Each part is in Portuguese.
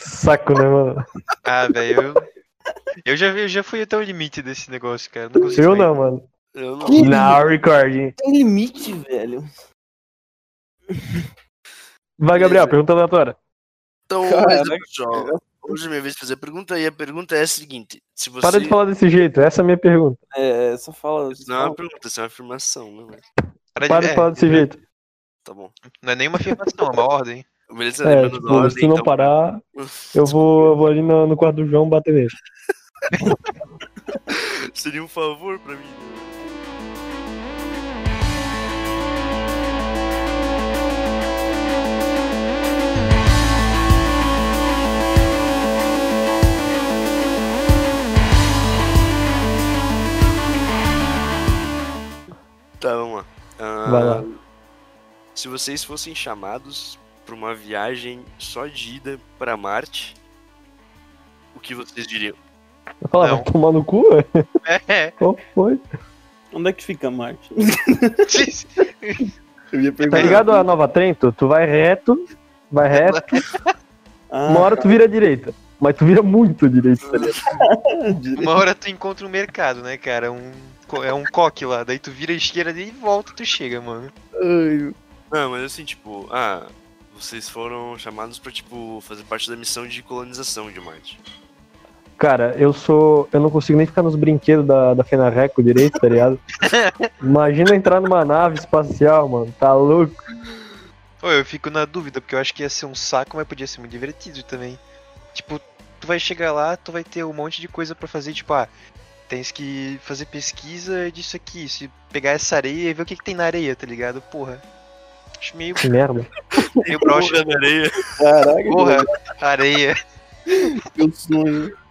Saco, né, mano? Ah, velho, eu... Eu já, vi- eu já fui até o limite desse negócio, cara. Não consigo Eu não, mano. Eu não. Não, recording. Tem limite, velho. Vai, Gabriel, pergunta aleatória. Então, mas, pessoal, hoje é minha vez de fazer a pergunta e a pergunta é a seguinte: se você. Para de falar desse jeito, essa é a minha pergunta. É, só fala. Isso não é uma pergunta, isso é uma afirmação, né? Para Para de é, falar desse jeito. Tá bom. Não é nenhuma afirmação, é uma ordem. Beleza, É, tipo, ordem, se não então- parar, eu vou, eu vou ali no, no quarto do João bater nele. Seria um favor pra mim. Tá, vamos lá. Ah, Vai lá. Se vocês fossem chamados pra uma viagem só de ida pra Marte, o que vocês diriam? Não. vai tomar no cu? É. Qual foi? Onde é que fica Marte? Eu ia Tá ligado a Nova Trento? Tu vai reto, vai reto, Ah, uma hora tu vira à direita. Mas tu vira muito à direita, tá ligado? direito. Uma hora tu encontra um mercado, né, cara? Um, é um coque lá. Daí tu vira a esquerda e volta tu chega, mano. Não, mas assim, tipo, ah, vocês foram chamados pra, tipo, fazer parte da missão de colonização de Marte. Cara, eu sou. Eu não consigo nem ficar nos brinquedos da, da Fenarreco direito, tá ligado? Imagina entrar numa nave espacial, mano. Tá louco? Pô, eu fico na dúvida, porque eu acho que ia ser um saco, mas podia ser muito divertido também. Tipo, tu vai chegar lá, tu vai ter um monte de coisa pra fazer, tipo, ah, tens que fazer pesquisa disso aqui, se pegar essa areia e ver o que, que tem na areia, tá ligado? Porra. Acho meio, Que merda. meio broxa. Porra na areia. Caraca, Porra, areia. meu sonho.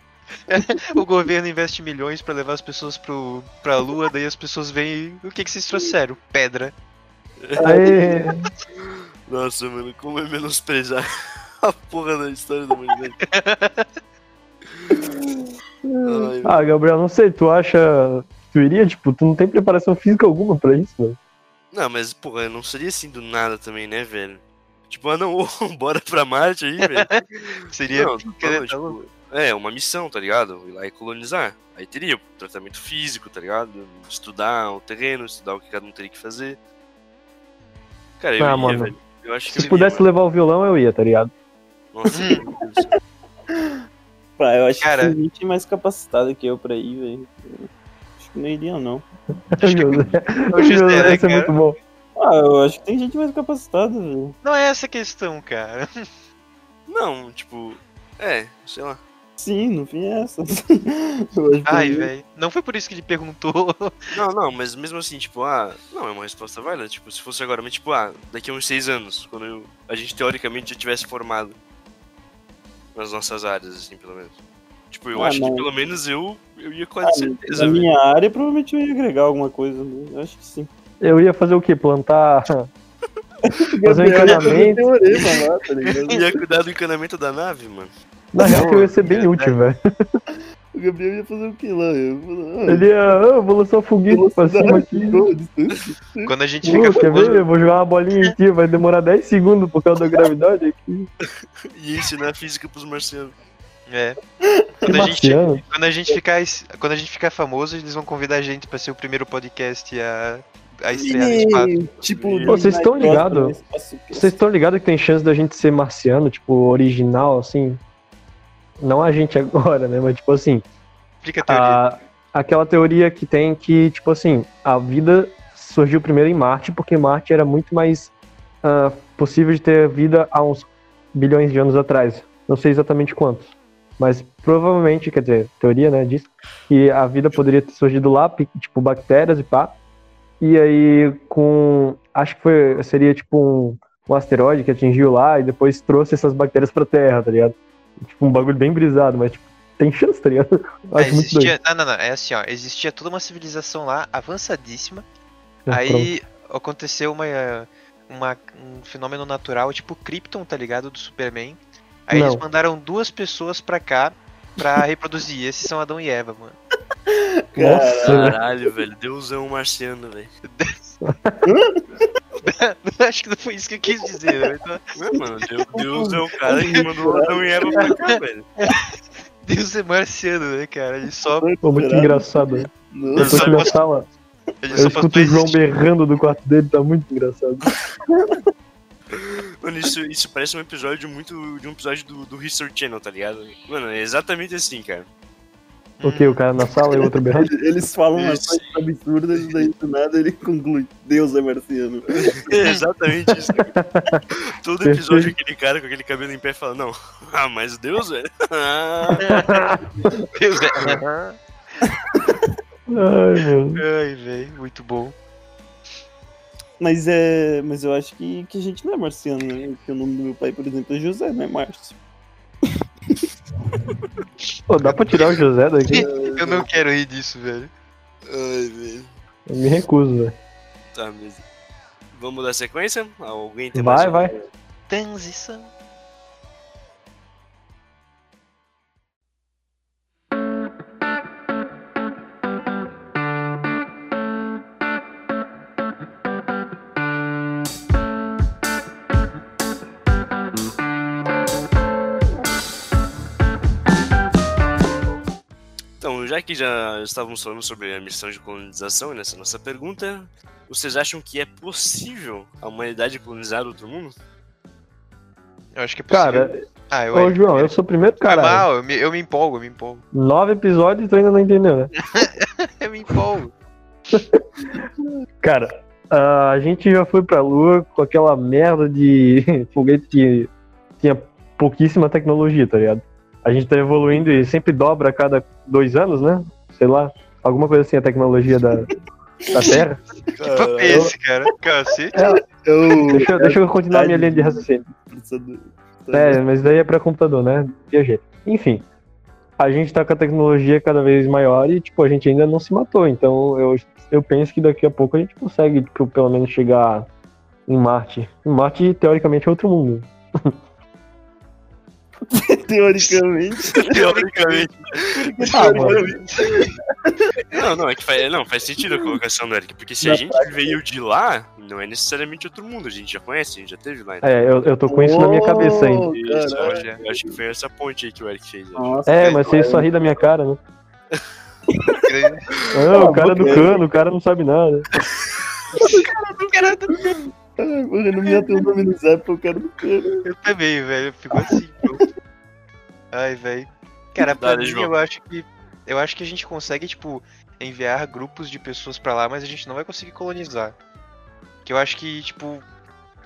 O governo investe milhões pra levar as pessoas pro, pra lua, daí as pessoas vêm e o que, que vocês trouxeram? Pedra. Aê, Nossa, mano, como é menosprezar a porra da história da humanidade. Ai, Ah, Gabriel, não sei, tu acha. Tu iria, tipo, tu não tem preparação física alguma pra isso, mano? Não, mas, porra, não seria assim do nada também, né, velho? Tipo, ah, não, bora pra Marte aí, velho. Seria. Não, querer- não, tipo, é, uma missão, tá ligado? Ir lá e colonizar. Aí teria o tratamento físico, tá ligado? Estudar o terreno, estudar o que cada um teria que fazer. Cara, eu Ah, ia, mano. velho. Eu acho que Se eu pudesse levar o violão, eu ia, tá ligado? Nossa, meu Deus. Pá, eu acho Cara. que tem gente mais capacitada que eu pra ir, velho. Acho que não iria, não. O José, o o José, né, esse é cara? muito bom. Ah, eu acho que tem gente mais capacitada, velho. Não é essa a questão, cara. Não, tipo, é, sei lá. Sim, no fim é essa. Acho que Ai, velho. Não foi por isso que ele perguntou. Não, não, mas mesmo assim, tipo, ah, não é uma resposta válida, tipo, se fosse agora, mas tipo, ah, daqui a uns seis anos, quando eu- a gente teoricamente já tivesse formado nas nossas áreas, assim, pelo menos. Tipo, eu Ah, acho não. que pelo menos eu, eu ia Ah, quase certeza, Na velho. minha área, provavelmente eu ia agregar alguma coisa. Né? Eu acho que sim. Eu ia fazer o quê? Plantar. fazer um encanamento. lá, tá? Ia cuidar do encanamento da nave, mano. Na real, que eu ia ser bem útil, velho. O Gabriel ia fazer o que lá? Eu ia Ele ia. Ah, eu vou lançar um foguete pra cima aqui. Quando a gente fica quer ver? Eu vou jogar uma bolinha ti, vai demorar 10 segundos por causa da gravidade aqui. E ensinar física pros marcianos. É. Quando a, gente, quando, a gente ficar, quando a gente ficar famoso, eles vão convidar a gente pra ser o primeiro podcast a, a estrear no espaço. Tipo, Pô, vocês estão Minecraft, ligado? Espaço- Vocês estão ligados que tem chance da gente ser marciano, tipo, original, assim? Não a gente agora, né? Mas, tipo assim, Explica a teoria. a, aquela teoria que tem que, tipo assim, a vida surgiu primeiro em Marte, porque Marte era muito mais ah, possível de ter vida há uns bilhões de anos atrás. Não sei exatamente quantos. Mas provavelmente, quer dizer, teoria, né, diz que a vida poderia ter surgido lá, tipo, bactérias e pá. E aí, com. Acho que foi, seria tipo um, um asteroide que atingiu lá e depois trouxe essas bactérias pra Terra, tá ligado? Tipo, um bagulho bem brisado, mas, tipo, tem chance, tá ligado? É, Acho muito doido. existia, não, não, não. É assim, ó. Existia toda uma civilização lá avançadíssima. É, pronto. Aí aconteceu uma, uma- um fenômeno natural, tipo Krypton, tá ligado? Do Superman. Aí eles Não. mandaram duas pessoas pra cá pra reproduzir. Esses são Adão e Eva, mano. Nossa, velho. Caralho, velho. Deus é um marciano, velho. Acho que não foi isso que eu quis dizer, né? Então, Não, mano, Deus, Deus é o cara que mandou Adão e Eva pra cá, velho. Deus é marciano, né, cara? Ele só, Pô, muito engraçado. né? Eu tô aqui na sala, eu escuto o João existir. berrando do quarto dele, tá muito engraçado. Mano, isso, isso parece um episódio muito de um episódio do, do History Channel, tá ligado? Mano, é exatamente assim, cara. O que? O cara na sala e o outro berrando? Eles falam umas Isso. coisas absurdas e daí do nada ele conclui. Deus é marciano. É exatamente isso. cara. Todo episódio aquele cara com aquele cabelo em pé fala, não, ah, mas Deus. Ah. Deus é. Ai, meu. Ai, velho, muito bom. Mas é. Mas eu acho que, que a gente não é marciano, né? Porque o nome do meu pai, por exemplo, é José, não é Márcio. Pô, dá pra tirar o José daqui? Eu não quero rir disso, velho. Ai, velho. Eu me recuso, velho. Tá, mas... Vamos dar sequência? Alguém tem mais Vai, vai. Transição. Já que já estávamos falando sobre a missão de colonização e nessa nossa pergunta, vocês acham que é possível a humanidade colonizar outro mundo? Eu acho que é possível. Cara, ah, eu, ô João, eu sou o primeiro Foi cara. mal, eu me, eu me empolgo, eu me empolgo. Nove episódios e tu ainda não entendeu, né? Eu me empolgo. Cara, ah, a gente já foi pra lua com aquela merda de foguete que tinha pouquíssima tecnologia, tá ligado? A gente tá evoluindo e sempre dobra a cada dois anos, né? Sei lá, alguma coisa assim a tecnologia da, da Terra. Que papo é esse, cara? Cacete. Eu. Deixa, eu- deixa eu continuar minha linha de raciocínio. É, mas daí é pra computador, né? Viajei. Enfim, a gente tá com a tecnologia cada vez maior e, tipo, a gente ainda não se matou. Então, eu, eu penso que daqui a pouco a gente consegue, tipo, pelo menos chegar em Marte. Em Marte, teoricamente, é outro mundo. Teoricamente. Teoricamente. Ah, mano. Não, não, é que faz, não, faz sentido a colocação do Eric, porque se a Na gente veio de lá, não é necessariamente outro mundo, a gente já conhece, a gente já teve lá. então. É, eu, eu tô com isso na minha cabeça ainda. Oh, Isso, olha, eu acho que foi essa ponte aí que o Eric fez. Nossa, É, mas você só ri da minha cara, né? Grande. Ah, o cara do boca. cano, o cara não sabe nada. Ai, mano, eu não me ateu o nome no Zap, eu quero do cara. Eu também, velho. Ficou assim, Ai, velho. Cara, pra Dale, mim, eu acho que. Eu acho que a gente consegue, tipo, enviar grupos de pessoas pra lá, mas a gente não vai conseguir colonizar. Que eu acho que, tipo.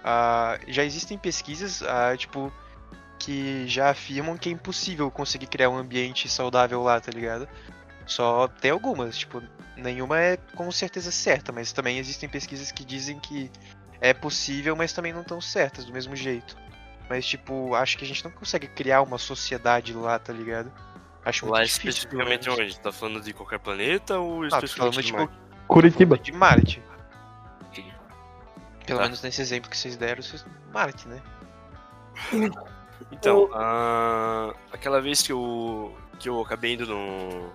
ah, já existem pesquisas, ah, tipo, que já afirmam que é impossível conseguir criar um ambiente saudável lá, tá ligado? Só tem algumas, tipo, nenhuma é com certeza certa, mas também existem pesquisas que dizem que é possível, mas também não estão certas do mesmo jeito. Mas, tipo, acho que a gente não consegue criar uma sociedade lá, tá ligado? Acho muito Lá difícil. especificamente onde? Tá falando de qualquer planeta ou Ah, especificamente falando, de tipo, Marte? Curitiba. de Marte. Pelo Tá. menos nesse exemplo que vocês deram, vocês... Marte, né? Então, aquela vez que eu, que eu acabei indo no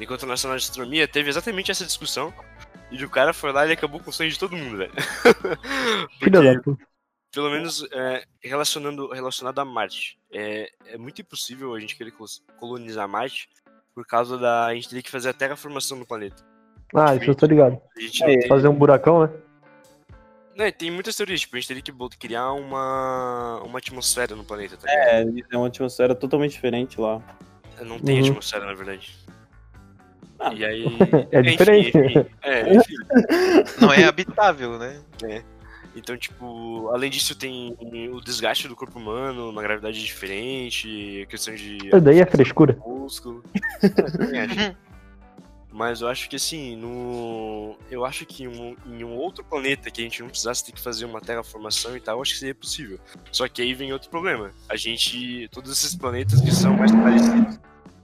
Encontro Nacional de Astronomia, teve exatamente essa discussão. E o cara foi lá e ele acabou com o sonho de todo mundo, velho. Filha Porque, da puta. Pelo menos é, relacionando, relacionado a Marte, é, é muito impossível a gente querer col- colonizar Marte por causa da. A gente teria que fazer a terraformação do planeta. Ah, isso eu tô ligado. A É, Fazer um buracão, né? né, tem muitas teorias, tipo, a gente teria que criar uma, uma atmosfera no planeta, tá ligado? É, é uma atmosfera totalmente diferente lá. Não tem Uhum. atmosfera, na verdade. Ah. E aí. É diferente. Enfim, enfim. É, enfim. Não é habitável, né? Então, tipo, além disso, tem o desgaste do corpo humano, uma gravidade diferente, a questão de. Isso daí é frescura. músculo. É. Mas eu acho que assim, no. Eu acho que em um, em um outro planeta que a gente não precisasse ter que fazer uma terraformação e tal, eu acho que seria possível. Só que aí vem outro problema. A gente. Todos esses planetas que são mais parecidos.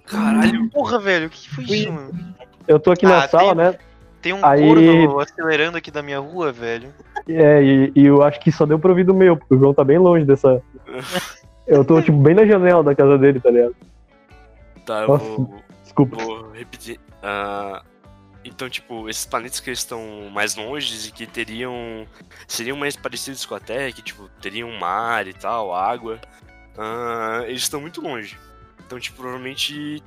Caralho! Porra, velho, o que foi isso, mano? Eu tô aqui na Ah, sala, tem- né? Tem um Aí- corno acelerando aqui da minha rua, velho. É, e, e eu acho que só deu pra ouvir do meu, porque o João tá bem longe dessa. Eu tô, tipo, bem na janela da casa dele, tá ligado? Tá, eu Nossa. vou, Desculpa. vou repetir. Ah, Então, tipo, esses planetas que estão mais longe e que teriam. seriam mais parecidos com a Terra, que, tipo, teriam mar e tal, água. ah, eles estão muito longe. Então, tipo, provavelmente.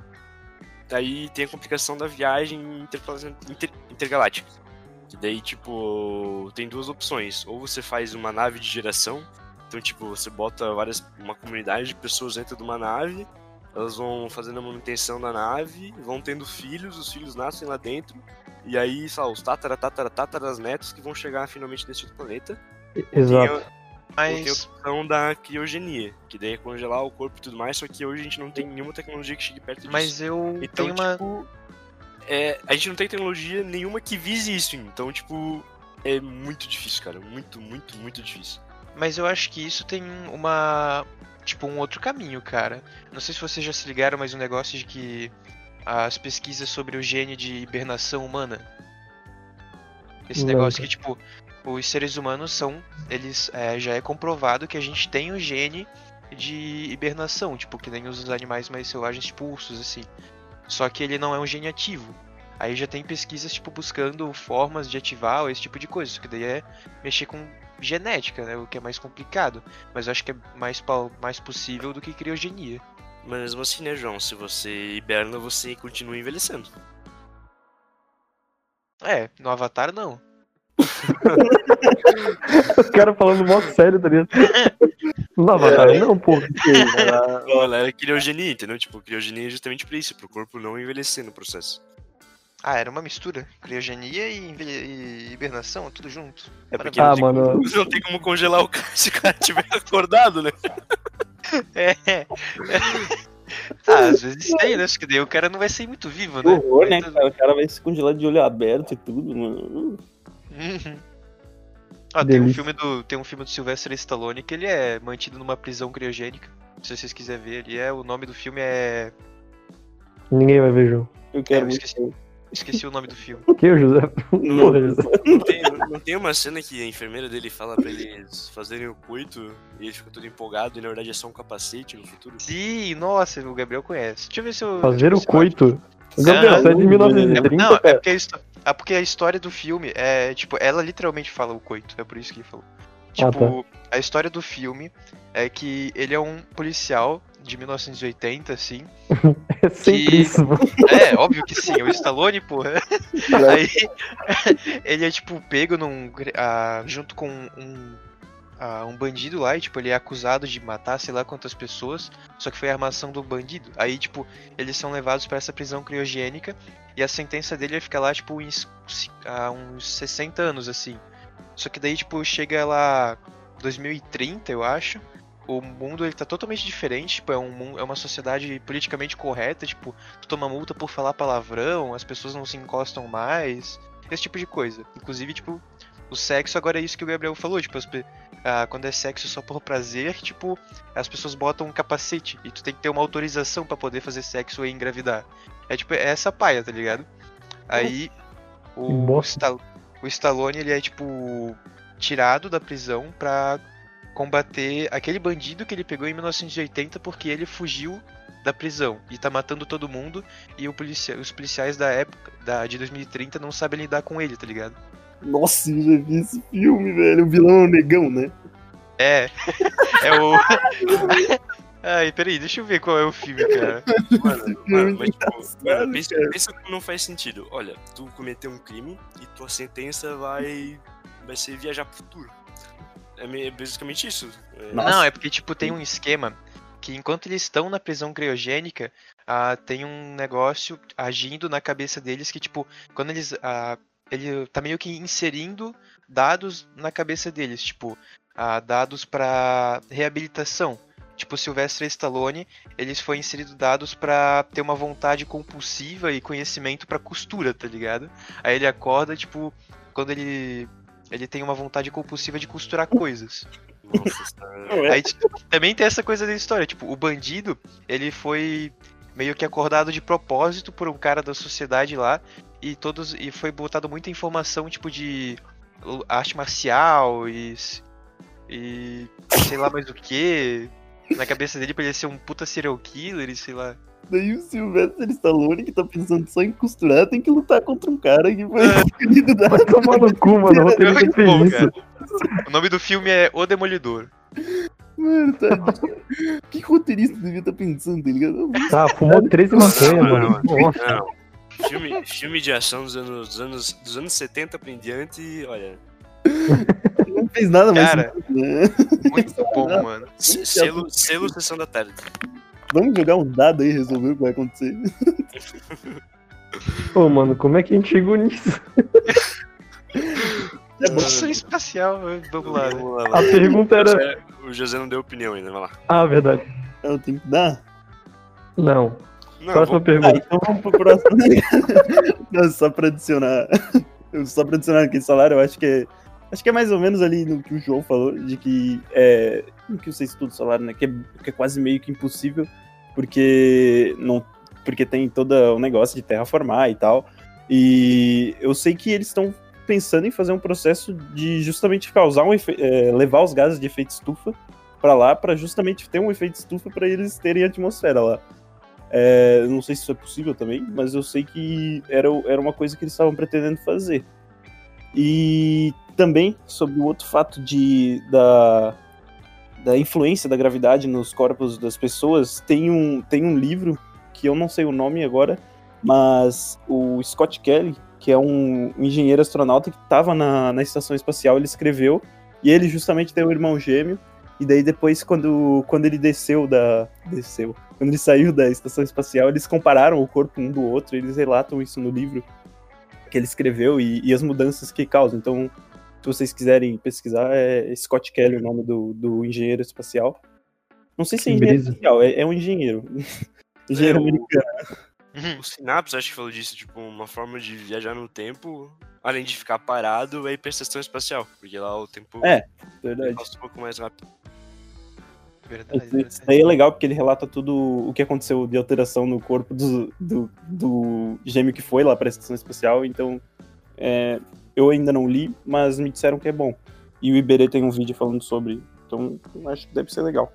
Daí tem a complicação da viagem interplan- inter- intergaláctica. Que daí, tipo, tem duas opções. Ou você faz uma nave de geração. Então, tipo, você bota várias. uma comunidade de pessoas dentro de uma nave. Elas vão fazendo a manutenção da nave, vão tendo filhos, os filhos nascem lá dentro. E aí, sei lá, os tatara, tatara, tataras netos que vão chegar finalmente nesse outro planeta. Exato. Tem a, tem a Mas. opção da criogenia, que daí é congelar o corpo e tudo mais, só que hoje a gente não tem nenhuma tecnologia que chegue perto disso. Mas eu Então, tenho uma. É, a gente não tem tecnologia nenhuma que vise isso, então, tipo, é muito difícil, cara. Muito, muito, muito difícil. Mas eu acho que isso tem uma. Tipo, um outro caminho, cara. Não sei se vocês já se ligaram, mas um negócio de que as pesquisas sobre o gene de hibernação humana. Esse Não, negócio cara. que, tipo, os seres humanos são. Eles. é, já é comprovado que a gente tem o gene de hibernação, tipo, que nem os animais mais selvagens, tipo ursos, assim. Só que ele não é um gene ativo. Aí já tem pesquisas, tipo, buscando formas de ativar ou esse tipo de coisa. Isso que daí é mexer com genética, né? O que é mais complicado. Mas eu acho que é mais, mais possível do que criogenia. Mas mesmo assim, né, João? Se você hiberna, você continua envelhecendo. É, no Avatar não. Os caras falando mó sério, tá ligado? Não dá vantagem, não, pô. Não, ela era criogenia, entendeu? Tipo, criogenia é justamente pra isso, pro corpo não envelhecer no processo. Ah, era uma mistura. Criogenia e, e hibernação, tudo junto. É porque Ah, não, tem mano. como, não tem como congelar o cara se o cara tiver acordado, né? É. ah, às vezes tem, né? Acho que daí o cara não vai sair muito vivo, né? horror, né, cara? O cara vai se congelar de olho aberto e tudo, mano. Uhum. Ah, tem um filme do tem um filme do Sylvester Stallone que ele é mantido numa prisão criogênica. Se vocês quiserem ver, ele é o nome do filme é Ninguém vai ver, João. Eu quero eu muito. esqueci. esqueci o nome do filme. O que, José? Porra, José. Não tem, não tem uma cena que a enfermeira dele fala pra eles fazerem o coito e ele fica todo empolgado e na verdade é só um capacete no futuro? Sim, nossa, o Gabriel conhece. Deixa eu ver se eu Fazer o eu eu acho. Gabriel, Ah, você é de não, 1930, Não, é porque, a é porque a história do filme é, tipo, ela literalmente fala o coito, é por isso que ele falou. Ah, Tipo, a história do filme é que ele é um policial de 1980, assim. É sempre que- isso, mano. É, óbvio que sim, é o Stallone, porra. Aí ele é, tipo, pego num. ah, junto com um. Um bandido lá, e tipo, ele é acusado de matar sei lá quantas pessoas, só que foi a armação do bandido. Aí, tipo, eles são levados pra essa prisão criogênica e a sentença dele vai ficar lá, tipo, uns, há uns 60 anos, assim. Só que daí, tipo, chega lá 2030, eu acho. O mundo ele tá totalmente diferente, tipo, é, um, é uma sociedade politicamente correta, tipo, tu toma multa por falar palavrão, as pessoas não se encostam mais, esse tipo de coisa. Inclusive, tipo, o sexo agora é isso que o Gabriel falou, tipo, as ah, quando é sexo só por prazer, tipo, as pessoas botam um capacete e tu tem que ter uma autorização pra poder fazer sexo e engravidar. É tipo, é essa paia, tá ligado? Aí o, bosta. Sta- o Stallone ele é tipo tirado da prisão pra combater aquele bandido que ele pegou em 1980 porque ele fugiu da prisão e tá matando todo mundo e policia- os policiais da época da, de 2030 não sabem lidar com ele, tá ligado? Nossa, eu já vi esse filme, velho. O vilão é o negão, né? É. É o. Ai, peraí, deixa eu ver qual é o filme, cara. Mano, mano, mas, tipo, mano, pensa, pensa como não faz sentido. Olha, tu cometeu um crime e tua sentença vai, vai ser viajar pro futuro. É é basicamente isso. É. Não, é porque, tipo, tem um esquema que enquanto eles estão na prisão criogênica, ah, tem um negócio agindo na cabeça deles que, tipo, quando eles. ah, ele tá meio que inserindo dados na cabeça deles, tipo, ah, dados pra reabilitação. Tipo, Sylvester Stallone, eles foi inserido dados pra ter uma vontade compulsiva e conhecimento pra costura, tá ligado? Aí ele acorda, tipo, quando ele ele tem uma vontade compulsiva de costurar coisas. Nossa. Não, é. Aí tipo, também tem essa coisa da história, tipo, o bandido, ele foi meio que acordado de propósito por um cara da sociedade lá e todos e foi botado muita informação tipo de arte marcial e e sei lá mais o que. na cabeça dele pra ele ser um puta serial killer e sei lá. Daí o Sylvester Stallone, que tá pensando só em costurar, tem que lutar contra um cara que foi É. escolhido da... Vai tomar no cu, mano. O Muito fez bom, cara. O nome do filme é O Demolidor. Mano. O que roteirista devia estar pensando, tá ligado? Tá, fumou 13 maconha, mano. não, Nossa. Filme, filme de ação dos anos, dos anos, dos anos 70 pra em diante, olha. Não fez nada mais. Cara. né? Muito bom, mano. se- Selo, selo Sessão da Tarde. Vamos jogar um dado aí e resolver o que vai acontecer. Pô, mano, como é que a gente chegou nisso? É espacial, vamos lá. né? Vamos lá, A pergunta era. José- O José não deu opinião ainda, vai lá. Ah, verdade. Eu tenho que dar? Não. Não, Próxima vamos- Ah, pergunta. então vamos pro próximo. Não, só pra adicionar. Só pra adicionar aquele salário, eu acho que é. Acho que é mais ou menos ali no que o João falou, de que é. No que você estuda o salário, né? Que é, que é quase meio que impossível, porque não. Porque tem todo o negócio de terraformar e tal. E eu sei que eles estão pensando em fazer um processo de justamente causar um efe- é, levar os gases de efeito estufa pra lá, pra justamente ter um efeito estufa pra eles terem atmosfera lá. É, não sei se isso é possível também, mas eu sei que era, era uma coisa que eles estavam pretendendo fazer. E também sobre o outro fato de da, da influência da gravidade nos corpos das pessoas, tem um, tem um livro que eu não sei o nome agora, mas o Scott Kelly, que é um engenheiro astronauta que estava na, na estação espacial, ele escreveu, e ele justamente tem um irmão gêmeo, e daí depois, quando, quando ele desceu da. Desceu. Quando ele saiu da estação espacial, eles compararam o corpo um do outro, eles relatam isso no livro que ele escreveu e, e as mudanças que causam. Então, se vocês quiserem pesquisar, é Scott Kelly o nome do, do engenheiro espacial. Não sei se é engenheiro espacial, é, é um engenheiro. engenheiro É, o- americano. O Synapse acho que falou disso, tipo, uma forma de viajar no tempo, além de ficar parado, é ir pra estação espacial. Porque lá o tempo É, Verdade. passa um pouco mais rápido. Verdade, Isso verdade. daí é legal porque ele relata tudo o que aconteceu de alteração no corpo do, do, do gêmeo que foi lá pra estação espacial. Então, é, eu ainda não li, mas me disseram que é bom. E o Iberê tem um vídeo falando sobre. Então, eu acho que deve ser legal.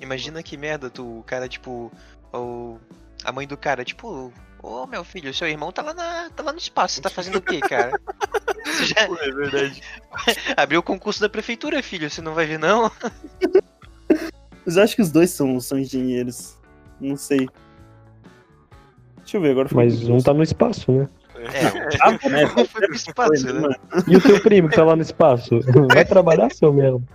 Imagina que merda, tu, o cara, tipo, o, a mãe do cara, tipo, ô meu filho, seu irmão tá lá, na, tá lá no espaço, você tá fazendo o quê, cara? Já É verdade. abriu o concurso da prefeitura, filho, você não vai ver não? Mas eu acho que os dois são, são engenheiros. Não sei. Deixa eu ver agora. Mas um tá no espaço, né? É, Ah, né? foi pro espaço, né? E o teu primo que tá lá no espaço? Vai trabalhar, seu mesmo?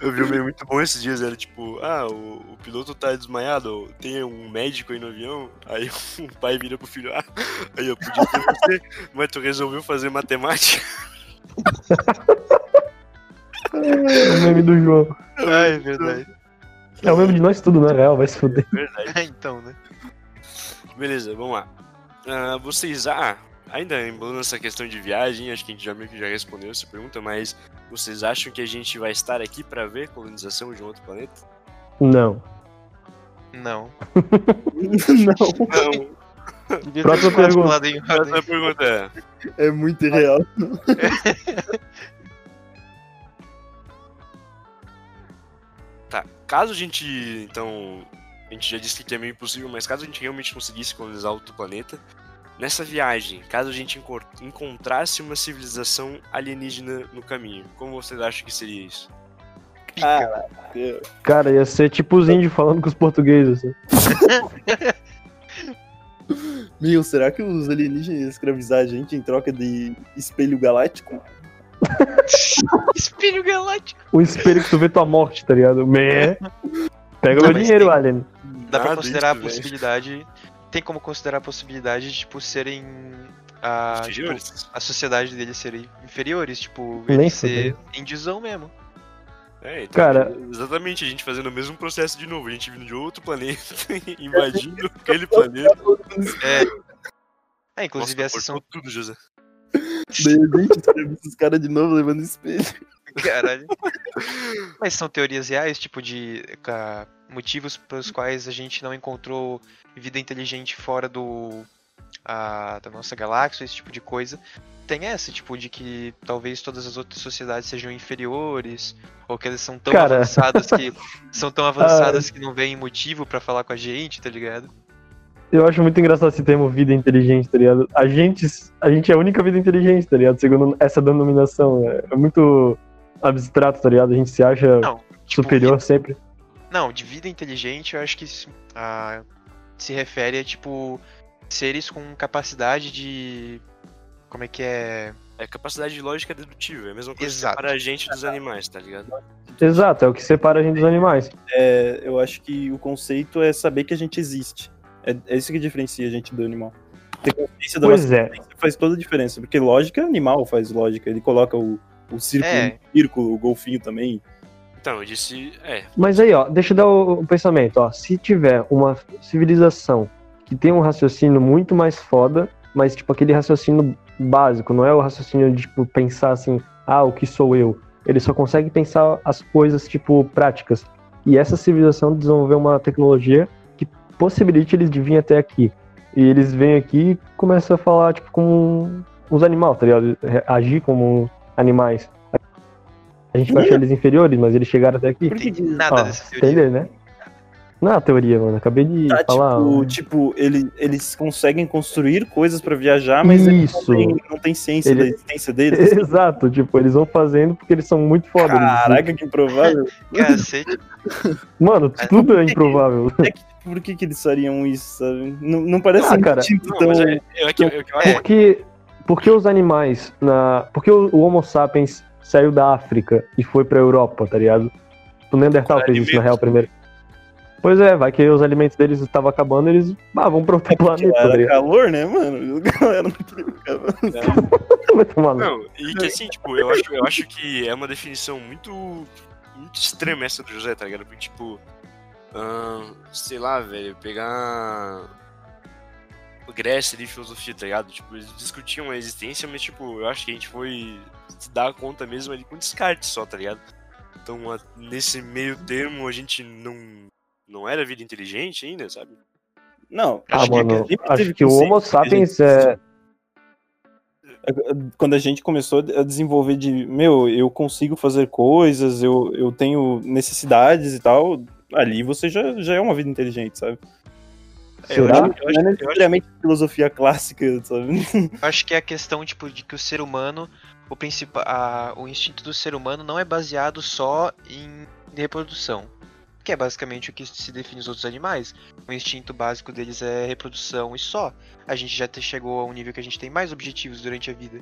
Eu vi um meme muito bom esses dias, era tipo, ah, o, o piloto tá desmaiado, tem um médico aí no avião, aí o pai vira pro filho, ah, aí eu podia ter você, mas tu resolveu fazer matemática. É o meme do João. Ah, é verdade. É o meme de nós tudo, na real, vai se fuder. Verdade. Ah, então, né? Beleza, vamos lá. Ah, vocês, ah, ainda embolando essa questão de viagem, acho que a gente já meio que já respondeu essa pergunta, mas vocês acham que a gente vai estar aqui pra ver colonização de um outro planeta? Não. Não. não, Não. Próxima pergunta. Essa pergunta é, é muito irreal. Tá, caso a gente, então, a gente já disse que é meio impossível, mas caso a gente realmente conseguisse colonizar outro planeta, nessa viagem, caso a gente encontrasse uma civilização alienígena no caminho, como vocês acham que seria isso? Cara, Cara, ia ser tipo os índios falando com os portugueses. Assim. meu, será que os alienígenas iam escravizar a gente em troca de espelho galáctico? Espelho galáctico. O espelho que tu vê tua morte, tá ligado? Mé. Pega Não, meu dinheiro, tem- Alien. Dá pra considerar a isso, possibilidade. Tem como considerar a possibilidade de, tipo, serem. A, tipo, a sociedade deles serem inferiores, tipo, Nem ser indiezão mesmo. É, então, Cara- exatamente, a gente fazendo o mesmo processo de novo, a gente vindo de outro planeta, invadindo aquele planeta. É. É, inclusive Nossa, essas são. tudo, José. Daí esses caras de novo levando espelho. Caralho. Mas são teorias reais, tipo, de ca- motivos pelos quais a gente não encontrou vida inteligente fora do. a- da nossa galáxia, esse tipo de coisa. tem essa, tipo, de que talvez todas as outras sociedades sejam inferiores, ou que elas são tão Cara. avançadas que. são tão avançadas que não veem motivo pra falar com a gente, tá ligado? Eu acho muito engraçado esse termo vida inteligente, tá ligado? A gente, a gente é a única vida inteligente, tá ligado? Segundo essa denominação. É, é muito abstrato, tá ligado? A gente se acha Não, tipo, superior sempre. Não, de vida inteligente eu acho que se, ah, se refere a, tipo, seres com capacidade de. Como é que é? É capacidade lógica dedutível, é a mesma coisa Exato. para a gente dos animais, tá ligado? Exato, é o que separa a gente dos animais. É, eu acho que o conceito é saber que a gente existe. É, é isso que diferencia a gente do animal. Ter consciência da Pois nossa é. faz toda a diferença. Porque lógica, animal faz lógica. Ele coloca o, o círculo É. no círculo, o golfinho também. Então, eu disse. É, Mas aí, ó, deixa eu dar o, o pensamento, ó. Se tiver uma civilização que tem um raciocínio muito mais foda, mas tipo aquele raciocínio básico, não é o raciocínio de tipo pensar assim, ah, o que sou eu? Ele só consegue pensar as coisas tipo práticas. E essa civilização desenvolveu uma tecnologia possibilite eles de vir até aqui. E eles vêm aqui e começam a falar tipo como os animais, tá ligado? Agir como animais. A gente vai achar eles inferiores, mas eles chegaram até aqui. Não entendi nada dessa teoria. Entender, né? Não é a teoria, mano. Acabei de Tá, falar. tipo, ó. tipo ele, eles conseguem construir coisas pra viajar, mas eles não Isso. tem, não tem ciência Ele- da existência deles. Exato, tipo, eles vão fazendo porque eles são muito foda. Caraca, que improvável. Cacete. Mano, tudo é improvável. Por que, que eles fariam isso, sabe? Não, não parece Ah, um cara, instinto não, tão. mas é, eu, é que, eu, eu, eu, É. Porque, porque os animais. Na, porque o, o Homo sapiens saiu da África e foi pra Europa, tá ligado? O Neandertal fez isso na real primeiro. Pois é, vai que os alimentos deles estavam acabando, eles. Ah, vamos pra outro planeta, tá Era ligado? calor, né, mano? A galera não no- Não, e que assim, tipo, eu acho, eu acho que é uma definição muito, muito extrema essa do José, tá ligado? Porque, tipo, sei lá, velho, pegar Grécia ali, filosofia, tá ligado? Tipo, eles discutiam a existência, mas, tipo, eu acho que a gente foi se dar conta mesmo ali com descarte só, tá ligado? Então, a- nesse meio termo, a gente não, não era vida inteligente ainda, sabe? Não, Ah, acho que- mano, sempre acho teve que o Homo que a sapiens gente é. quando a gente começou a desenvolver de, meu, eu consigo fazer coisas, eu, eu tenho necessidades e tal, ali você já, já é uma vida inteligente, sabe? É, eu Será? acho- Não eu é acho- eu acho- necessariamente filosofia clássica, sabe? Acho que é a questão, tipo, de que o ser humano, o principal, o instinto do ser humano não é baseado só em reprodução. Que é basicamente o que se define os outros animais. O instinto básico deles é reprodução e só. A gente já chegou a um nível que a gente tem mais objetivos durante a vida.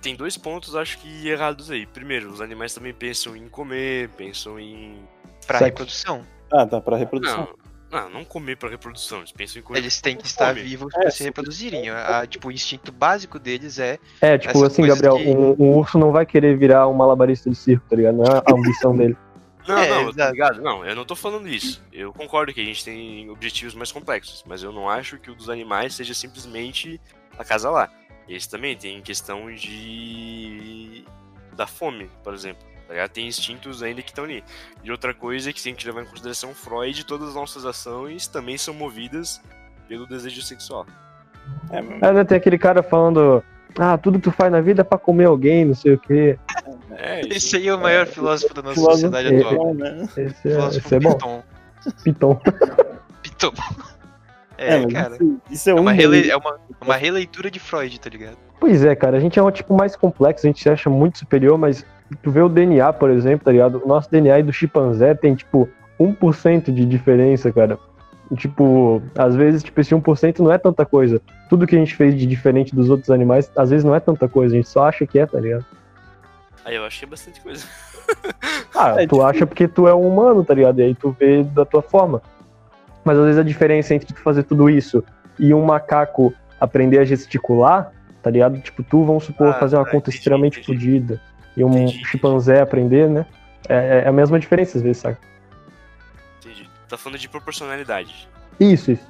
tem dois pontos, acho que errados aí. Primeiro, os animais também pensam em comer, pensam em. Pra Sexo. reprodução. Ah, tá, pra reprodução. Não, não, não comer pra reprodução, eles pensam em comer. Eles têm que estar vivos É, pra se reproduzirem. A- a- tipo, o instinto básico deles é. É, tipo assim, coisas Gabriel, que- um, um urso não vai querer virar um malabarista de circo, tá ligado? Não é a ambição dele. Não, É, não, tá ligado? Não, eu não tô falando isso. Eu concordo que a gente tem objetivos mais complexos, mas eu não acho que o dos animais seja simplesmente acasalar. Eles também têm questão de. da fome, por exemplo. tá? Tem instintos ainda que estão ali. E outra coisa é que se a gente levar em consideração Freud, todas as nossas ações também são movidas pelo desejo sexual. É, tem aquele cara falando, ah, tudo que tu faz na vida é pra comer alguém, não sei o quê. É, Esse aí é o maior filósofo da nossa filósofo- sociedade é, atual. né? Esse é, Filósofo esse é bom. Piton. Piton. Piton. É, mas cara. Isso, isso é, É um uma, rele- é uma, uma releitura de Freud, tá ligado? Pois é, cara, a gente é um tipo mais complexo, a gente se acha muito superior, mas tu vê o DNA, por exemplo, tá ligado? O nosso DNA e do chimpanzé tem, tipo, 1% de diferença, cara. E, Tipo, às vezes, tipo, esse 1% não é tanta coisa. Tudo que a gente fez de diferente dos outros animais, às vezes não é tanta coisa, a gente só acha que é, tá ligado? Aí eu é bastante coisa. Ah, É, tu tipo- acha porque tu é um humano, tá ligado? E aí tu vê da tua forma. Mas às vezes a diferença entre tu fazer tudo isso e um macaco aprender a gesticular, tá ligado? Tipo, tu, vamos supor, Ah, fazer uma tá, conta entendi, extremamente entendi. fodida e um Entendi, chimpanzé aprender, né? É, é a mesma diferença às vezes, saca? Entendi. Tá falando de proporcionalidade. Isso, isso.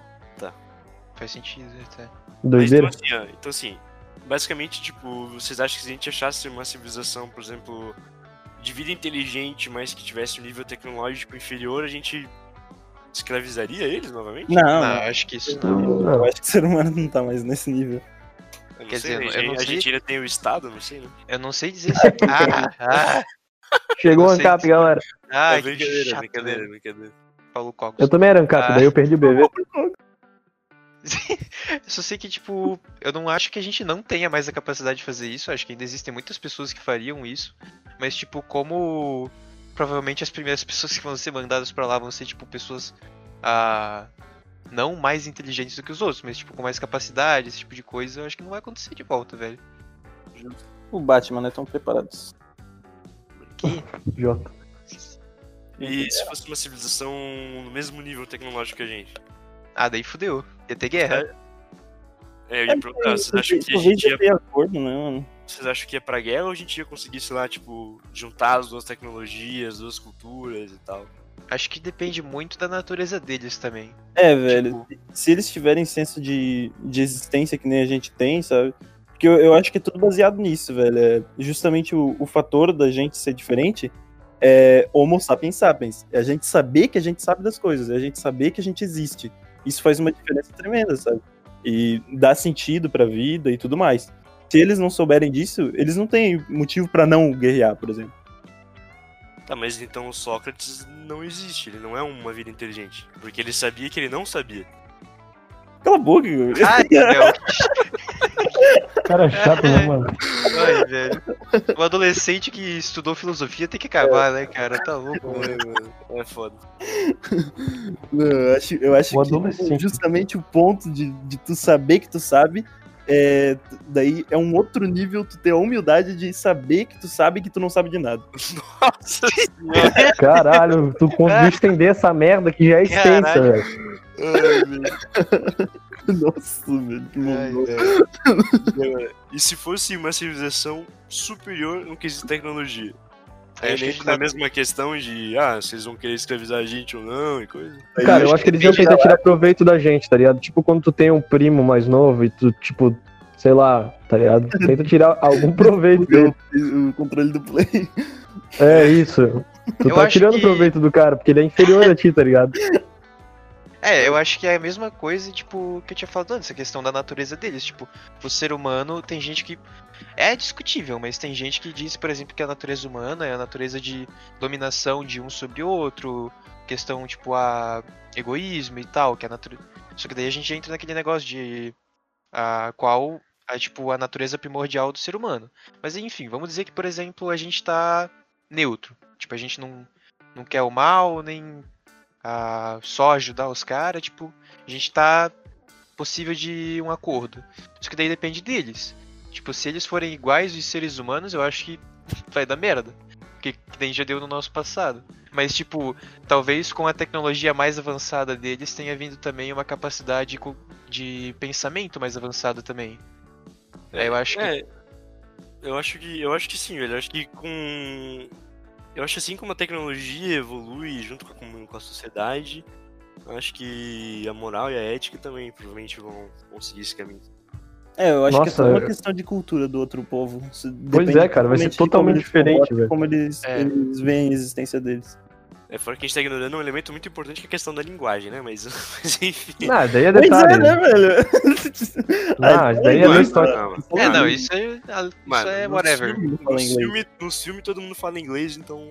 Faz sentido até. Mas Doideira. então assim, ó, então assim, basicamente, tipo, vocês acham que se a gente achasse uma civilização, por exemplo, de vida inteligente, mas que tivesse um nível tecnológico inferior, a gente escravizaria eles novamente? Não, Não, acho que isso não. Não. eu acho que o ser humano não tá mais nesse nível. Eu Quer sei, dizer, né? eu não a sei- gente ainda tem o Estado, não sei, né? Eu não sei dizer se. Ah, ah, Chegou o sei ANCAP, se- galera. ah, é que brincadeira, chato, brincadeira, velho. brincadeira. Paulo. Eu também era ANCAP, Ah. daí eu perdi o BV. Eu só sei que, tipo, eu não acho que a gente não tenha mais a capacidade de fazer isso. Acho que ainda existem muitas pessoas que fariam isso. Mas, tipo, como provavelmente as primeiras pessoas que vão ser mandadas pra lá vão ser, tipo, pessoas ah, não mais inteligentes do que os outros, mas, tipo, com mais capacidade, esse tipo de coisa, eu acho que não vai acontecer de volta, velho. O Batman não é tão preparado. Que? Jota. E se fosse uma civilização no mesmo nível tecnológico que a gente? Ah, daí fudeu. Ia ter guerra. É, eu ia perguntar, vocês acham que a gente ia, acordo, né, mano? vocês acham que ia pra guerra ou a gente ia conseguir, sei lá, tipo, juntar as duas tecnologias, as duas culturas e tal? Acho que depende muito da natureza deles também. É, velho. Tipo, Se eles tiverem senso de, de existência que nem a gente tem, sabe? Porque eu, eu acho que é tudo baseado nisso, velho. É justamente o, o fator da gente ser diferente é Homo sapiens sapiens. É a gente saber que a gente sabe das coisas, é a gente saber que a gente existe. Isso faz uma diferença tremenda, sabe? E dá sentido pra vida e tudo mais. Se eles não souberem disso, eles não têm motivo pra não guerrear, por exemplo. Tá, mas então o Sócrates não existe, ele não é uma vida inteligente. Porque ele sabia que ele não sabia. Cala a boca, Igor. Ai, velho. Cara chato, né, mano? Ai, velho. O adolescente que estudou filosofia tem que acabar, né, cara? Tá louco, mano. É foda. Não, eu acho, eu acho O que justamente o ponto de, de tu saber que tu sabe, é, daí é um outro nível tu ter a humildade de saber que tu sabe que tu não sabe de nada. Nossa senhora! Caralho, tu conseguiu estender essa merda que já é extensa, velho. Nossa, velho. que Ai. E se fosse uma civilização superior no quesito tecnologia? Aí acho que a nem gente na tá- mesma questão de, ah, vocês vão querer escravizar a gente ou não e coisa. Cara, eu acho que eles iam tentar tirar proveito da gente, tá ligado? Tipo quando tu tem um primo mais novo e tu, tipo, sei lá, tá ligado? Tenta tirar algum proveito dele. o, controle do play. É isso. Tu Eu tá tirando que- proveito do cara, porque ele é inferior a ti, tá ligado? É, eu acho que é a mesma coisa, tipo, que eu tinha falado antes, a questão da natureza deles. Tipo, o ser humano tem gente que. É discutível, mas tem gente que diz, por exemplo, que a natureza humana é a natureza de dominação de um sobre o outro, questão, tipo, a egoísmo e tal, que a natureza. Só que daí a gente entra naquele negócio de. A qual é, tipo, a natureza primordial do ser humano. Mas enfim, vamos dizer que, por exemplo, a gente tá neutro. Tipo, a gente não, não quer o mal, nem a só ajudar os caras, tipo, a gente tá possível de um acordo. Só que daí depende deles. Tipo, se eles forem iguais os seres humanos, eu acho que vai dar merda. Que, que nem já deu no nosso passado. Mas, tipo, talvez com a tecnologia mais avançada deles tenha vindo também uma capacidade de pensamento mais avançada também. É, eu acho que. É, eu acho que. Eu acho que sim, velho. Eu acho que com. Eu acho assim como a tecnologia evolui junto com a, com a sociedade, eu acho que a moral e a ética também provavelmente vão, vão seguir esse caminho. É, eu acho que é Nossa, só uma eu- questão de cultura do outro povo. Isso Pois é, cara, vai ser totalmente de como totalmente eles se diferente, velho. Como eles, É. eles veem a existência deles. É fora que a gente tá ignorando um elemento muito importante que é a questão da linguagem, né? Mas, mas enfim. Não, daí é Pois detalhe. é, né, velho? Não, isso daí é Mano, da história. não, É, não, isso é, isso mano, é no whatever. filme- No filme, no filme todo mundo fala inglês, então.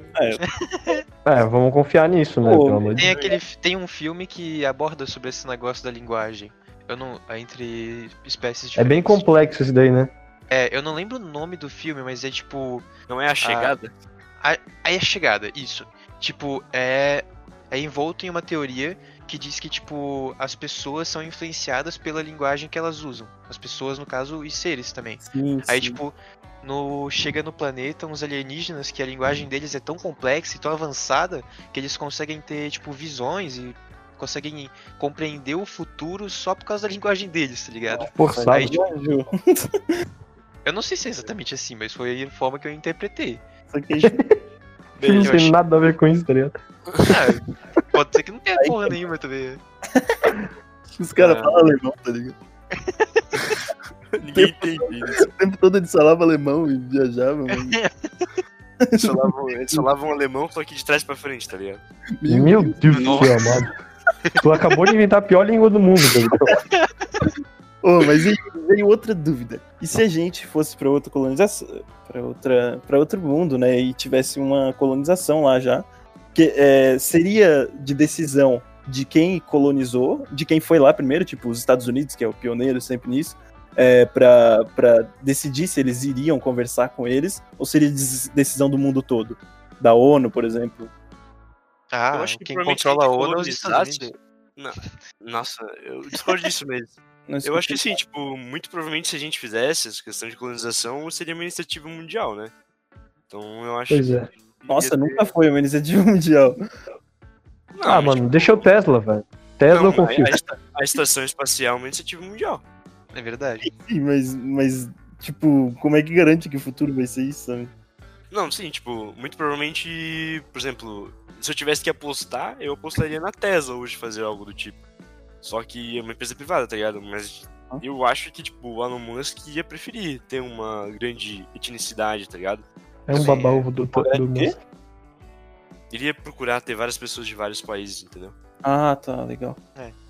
É, vamos confiar nisso, né? Pô, de Tem aquele tem um filme que aborda sobre esse negócio da linguagem. Eu não entre espécies É bem complexo isso daí, né? É, eu não lembro o nome do filme, mas é tipo Não é a chegada? Aí é chegada, isso. Tipo, é. É envolto em uma teoria que diz que, tipo, as pessoas são influenciadas pela linguagem que elas usam. As pessoas, no caso, os seres também. Sim, Aí, sim. tipo, no, chega no planeta uns alienígenas que a linguagem deles é tão complexa e tão avançada que eles conseguem ter, tipo, visões e conseguem compreender o futuro só por causa da linguagem deles, tá ligado? Forçado. Aí, tipo, eu não sei se é exatamente assim, mas foi a forma que eu interpretei. Só que gente não tem nada a ver com isso, tá ligado? Ah, pode ser que não tenha Aí- porra nenhuma também. os caras Ah. falam alemão, tá ligado? Ninguém entende isso. O tempo todo eles falavam alemão e viajavam. mano. Eles falavam, eles falavam alemão, só que de trás pra frente, tá ligado? Meu Deus do céu, amado. Tu acabou de inventar a pior língua do mundo, tá ligado? Ô, mas veio outra dúvida. E se a gente fosse para outra colonização, para outra, para outro mundo, né, e tivesse uma colonização lá já, que é, seria de decisão de quem colonizou, de quem foi lá primeiro, tipo os Estados Unidos, que é o pioneiro sempre nisso, é, para decidir se eles iriam conversar com eles, ou seria decisão do mundo todo? Da ONU, por exemplo. Ah, eu acho que quem controla a ONU é os Estados Unidos. Não. Nossa, eu discordo disso mesmo. Eu acho que sim, tipo, muito provavelmente se a gente fizesse essa questão de colonização, seria uma iniciativa mundial, né? Então eu acho Pois que é. Nossa, ter- nunca foi uma iniciativa mundial. Não, Ah, mano, tipo, deixa o Tesla, velho. Tesla não, eu confio. A, a estação espacial é uma iniciativa mundial. É verdade. Sim, mas, mas, tipo, como é que garante que o futuro vai ser isso, sabe? Não, sim, tipo, muito provavelmente, por exemplo, se eu tivesse que apostar, eu apostaria na Tesla hoje fazer algo do tipo. Só que é uma empresa privada, tá ligado? Mas eu acho que, tipo, o Elon Musk ia preferir ter uma grande etnicidade, tá ligado? É um Sim, babaúvo do, do, É do? Musk. Iria procurar ter várias pessoas de vários países, entendeu? Ah, tá, legal.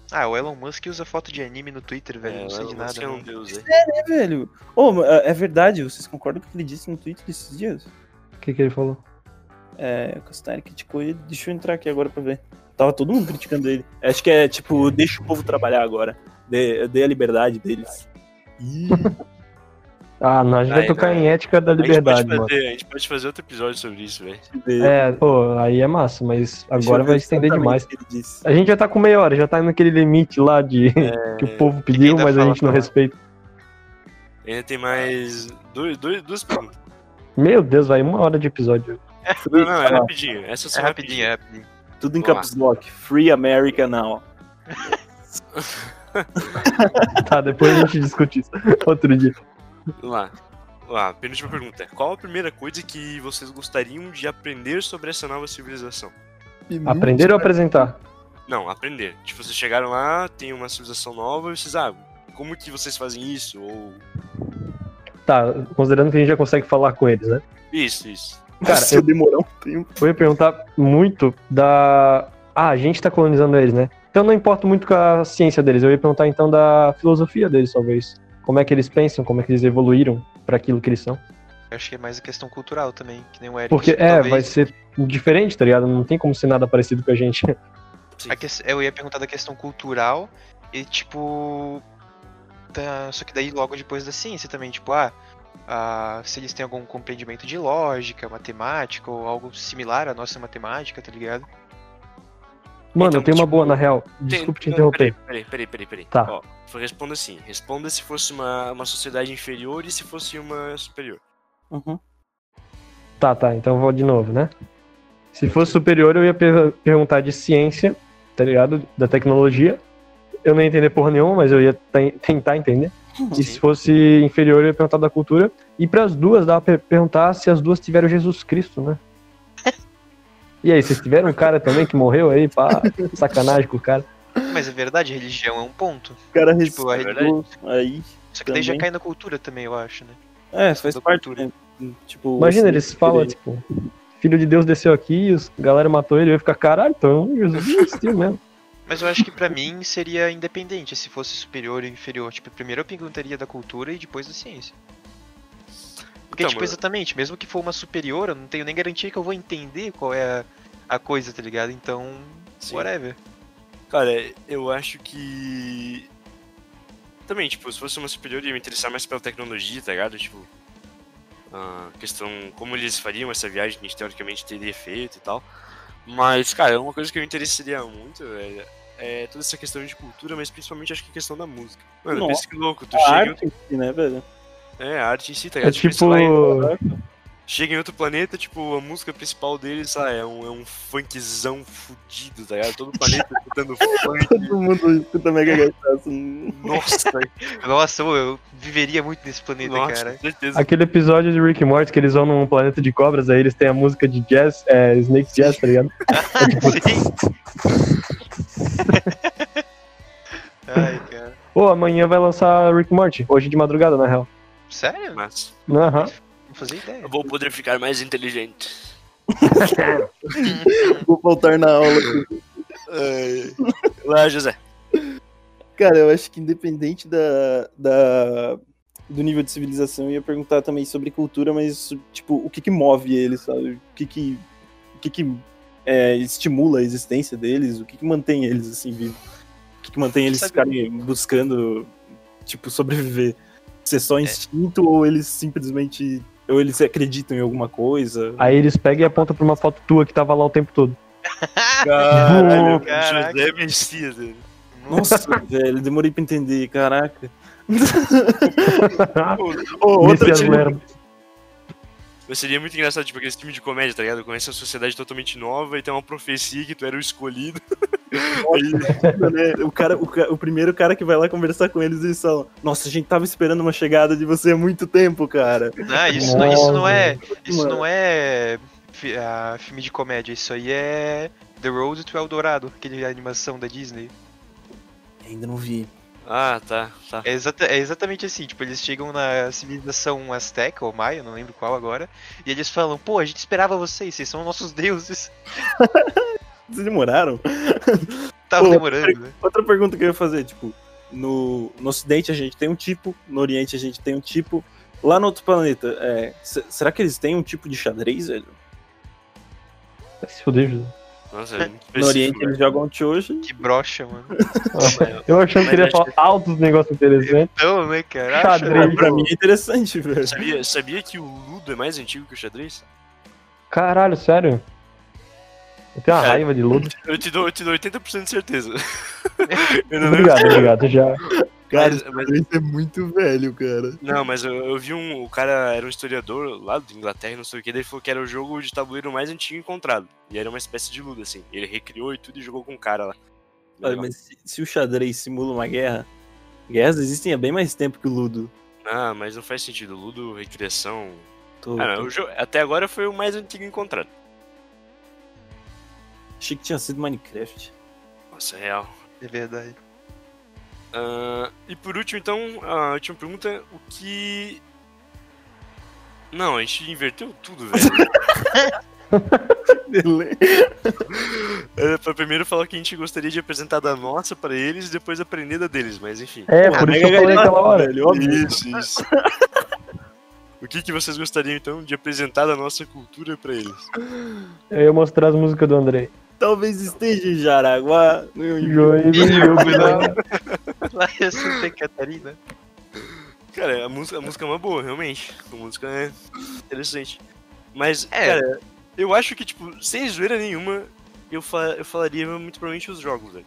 Ah, o Elon Musk usa foto de anime no Twitter, velho. É, não sei Elon de Musk nada. é um deus, é. É, velho. Oh, é verdade, vocês concordam com o que ele disse no Twitter esses dias? O que, que ele falou? É, o Castanheira criticou ele. Deixa eu entrar aqui agora pra ver. Tava todo mundo criticando ele. Acho que é tipo, deixa o povo trabalhar agora. Dê, dê a liberdade deles. Ih, Ah, não, a gente vai Ai, tocar não. em ética da A gente, liberdade, pode mano. fazer, a gente pode fazer outro episódio sobre isso, velho. É, pô, aí é massa, mas agora vai estender demais. O que ele disse. A gente já tá com meia hora, já tá naquele limite lá de que o povo pediu, mas a gente não respeita. Ainda tem mais dois, dois, duas perguntas. Meu Deus, vai uma hora de episódio. Não, não, é rapidinho. Essas É são rapidinho, é rapidinho. Tudo em caps lock. Free America now. Tá, depois a gente discute isso outro dia. Vamos lá. Vamos lá, penúltima pergunta. Qual a primeira coisa que vocês gostariam de aprender sobre essa nova civilização? Aprender ou apresentar? Não, aprender. Tipo, vocês chegaram lá, tem uma civilização nova e vocês, ah, como que vocês fazem isso? Ou. Tá, considerando que a gente já consegue falar com eles, né? Isso, isso. Cara, Se eu demorar um tempo. eu ia perguntar muito da. Ah, a gente tá colonizando eles, né? Então não importa muito com a ciência deles. Eu ia perguntar então da filosofia deles, talvez. Como é que eles pensam, como é que eles evoluíram pra aquilo que eles são. Eu acho que é mais a questão cultural também, que nem o Eric. Porque, é, talvez- vai ser diferente, tá ligado? Não tem como ser nada parecido com a gente. A que- Eu ia perguntar da questão cultural e, tipo. Só que daí logo depois da ciência também, tipo, ah, ah, se eles têm algum compreendimento de lógica, matemática ou algo similar à nossa matemática, tá ligado? Mano, Então, eu tenho uma tipo, boa, na real. Tem- Desculpe te não, interromper. Peraí, peraí, peraí, peraí. Tá. Ó, responda assim. Responda se fosse uma, uma sociedade inferior e se fosse uma superior. Uhum. Tá, tá, então eu vou de novo, né? Se fosse superior, eu ia per- perguntar de ciência, tá ligado? Da tecnologia. Eu não ia entender porra nenhuma, mas eu ia ten- tentar entender. E se fosse inferior, eu ia perguntar da cultura. E pras duas, dá pra per- perguntar se as duas tiveram Jesus Cristo, né? E aí, vocês tiveram um cara também que morreu aí, pá, sacanagem com o cara. Mas é verdade, religião é um ponto. O cara Tipo, é respondeu aí. Só que daí já cai na cultura também, eu acho, né? É, faz Da parte. cultura. né? Tipo, Imagina, assim, eles falam, tipo, filho de Deus desceu aqui, os- a galera matou ele, eu ia ficar, caralho, então Jesus existiu mesmo. Mas eu acho que pra mim seria independente se fosse superior ou inferior. Tipo, primeiro eu perguntaria da cultura e depois da ciência. Porque, Então, tipo, exatamente, mesmo que for uma superior, eu não tenho nem garantia que eu vou entender qual é a, a coisa, tá ligado? Então, Sim. whatever. Cara, eu acho que. Também, tipo, se fosse uma superior, eu ia me interessar mais pela tecnologia, tá ligado? Tipo. A questão. Como eles fariam essa viagem que a gente teoricamente teria feito e tal. Mas, cara, uma coisa que eu me interessaria muito é, é toda essa questão de cultura, mas principalmente acho que a questão da música. Mano, Nossa. pensa que louco, tu A chega arte em si, né, velho? É, a arte em si, tá É ligado? Tipo, tipo. Chega em outro planeta, tipo, a música principal deles, ah, é um, é um funkzão fudido, tá ligado? Todo o planeta escutando funk. Todo mundo escuta mega gaitaço. Nossa, Nossa, eu, viveria muito nesse planeta, nossa, cara. com certeza. Aquele episódio de Rick Morty que eles vão num planeta de cobras, aí eles têm a música de jazz, é, Snake Jazz, tá ligado? Ai, cara. Pô, amanhã vai lançar Rick Morty, hoje de madrugada, na real. Sério? Mas Aham. Não fazia ideia. eu vou poder ficar mais inteligente. Vou voltar na aula. Lá, José. Cara, eu acho que independente da, da, do nível de civilização, eu ia perguntar também sobre cultura, mas, tipo, o que que move eles, sabe? O que que, o que, que é, estimula a existência deles, o que que mantém eles, assim, vivos? O que que mantém eles Sabe- ficarem buscando, tipo, sobreviver? Se é só instinto ou eles simplesmente... Ou eles acreditam em alguma coisa? Aí eles pegam e apontam pra uma foto tua que tava lá o tempo todo. Caralho, Caraca. José Messias. Nossa, velho, demorei pra entender, caraca. Ô, outra Lerdo. Mas seria muito engraçado, tipo, aquele filme de comédia, tá ligado? Conhece uma sociedade totalmente nova e tem uma profecia que tu era o escolhido. né? O, cara, o, o primeiro cara que vai lá conversar com eles, eles falam: Nossa, a gente tava esperando uma chegada de você há muito tempo, cara. Não, isso, não, isso não é. Isso Mano. não é ah, filme de comédia, isso aí é The Road to Eldorado, aquele animação da Disney. Ainda não vi. Ah, tá, tá. É, exata- é exatamente assim, tipo, eles chegam na civilização azteca ou maia, não lembro qual agora, e eles falam, pô, a gente esperava vocês, vocês são nossos deuses. Vocês demoraram? Tava demorando, né? Outra pergunta que eu ia fazer, tipo, no, no Ocidente a gente tem um tipo, no Oriente a gente tem um tipo. Lá no outro planeta, é, se- será que eles têm um tipo de xadrez, velho? Se fuder, José. Nossa, é muito No Oriente velho. eles jogam Choji. Que brocha, mano. Eu achando que ele ia falar altos negócios interessantes. Então, né, cara? Xadrez. Acho- Pra mim é interessante, velho. Sabia, sabia que o Ludo é mais antigo que o xadrez? Caralho, sério? Eu tenho uma Cara, raiva de Ludo. Eu te dou, eu te dou 80% de certeza. eu não lembro. Obrigado, obrigado. Já. Cara, Mas- mas- isso é muito velho, cara. Não, mas eu, eu vi um. O cara era um historiador lá da Inglaterra, não sei o que, daí ele falou que era o jogo de tabuleiro mais antigo encontrado. E era uma espécie de ludo, assim. Ele recriou e tudo e jogou com um cara lá. Olha, mas se, se o xadrez simula uma guerra, guerras existem há bem mais tempo que o Ludo. Ah, mas não faz sentido. Ludo, recriação. Tô, Ah, não, tô- o jogo, até agora foi o mais antigo encontrado. Achei que tinha sido Minecraft. Nossa, real. É verdade. Ah, e por último, então, a última pergunta: o que. Não, a gente inverteu tudo, velho. Era pra primeiro falar que a gente gostaria de apresentar da nossa pra eles e depois aprender da deles, mas enfim. É, por isso que eu falei aquela hora. velho. Isso, isso. o que, que vocês gostariam então de apresentar da nossa cultura pra eles? Eu ia mostrar as músicas do Andrei. Talvez esteja em Jaraguá. no Rio Joinville, Lá em Santa Catarina. Cara, a música, a música é uma boa, realmente. A música é interessante. Mas, É. cara, eu acho que, tipo, sem zoeira nenhuma, eu, fa eu falaria muito provavelmente os jogos, velho.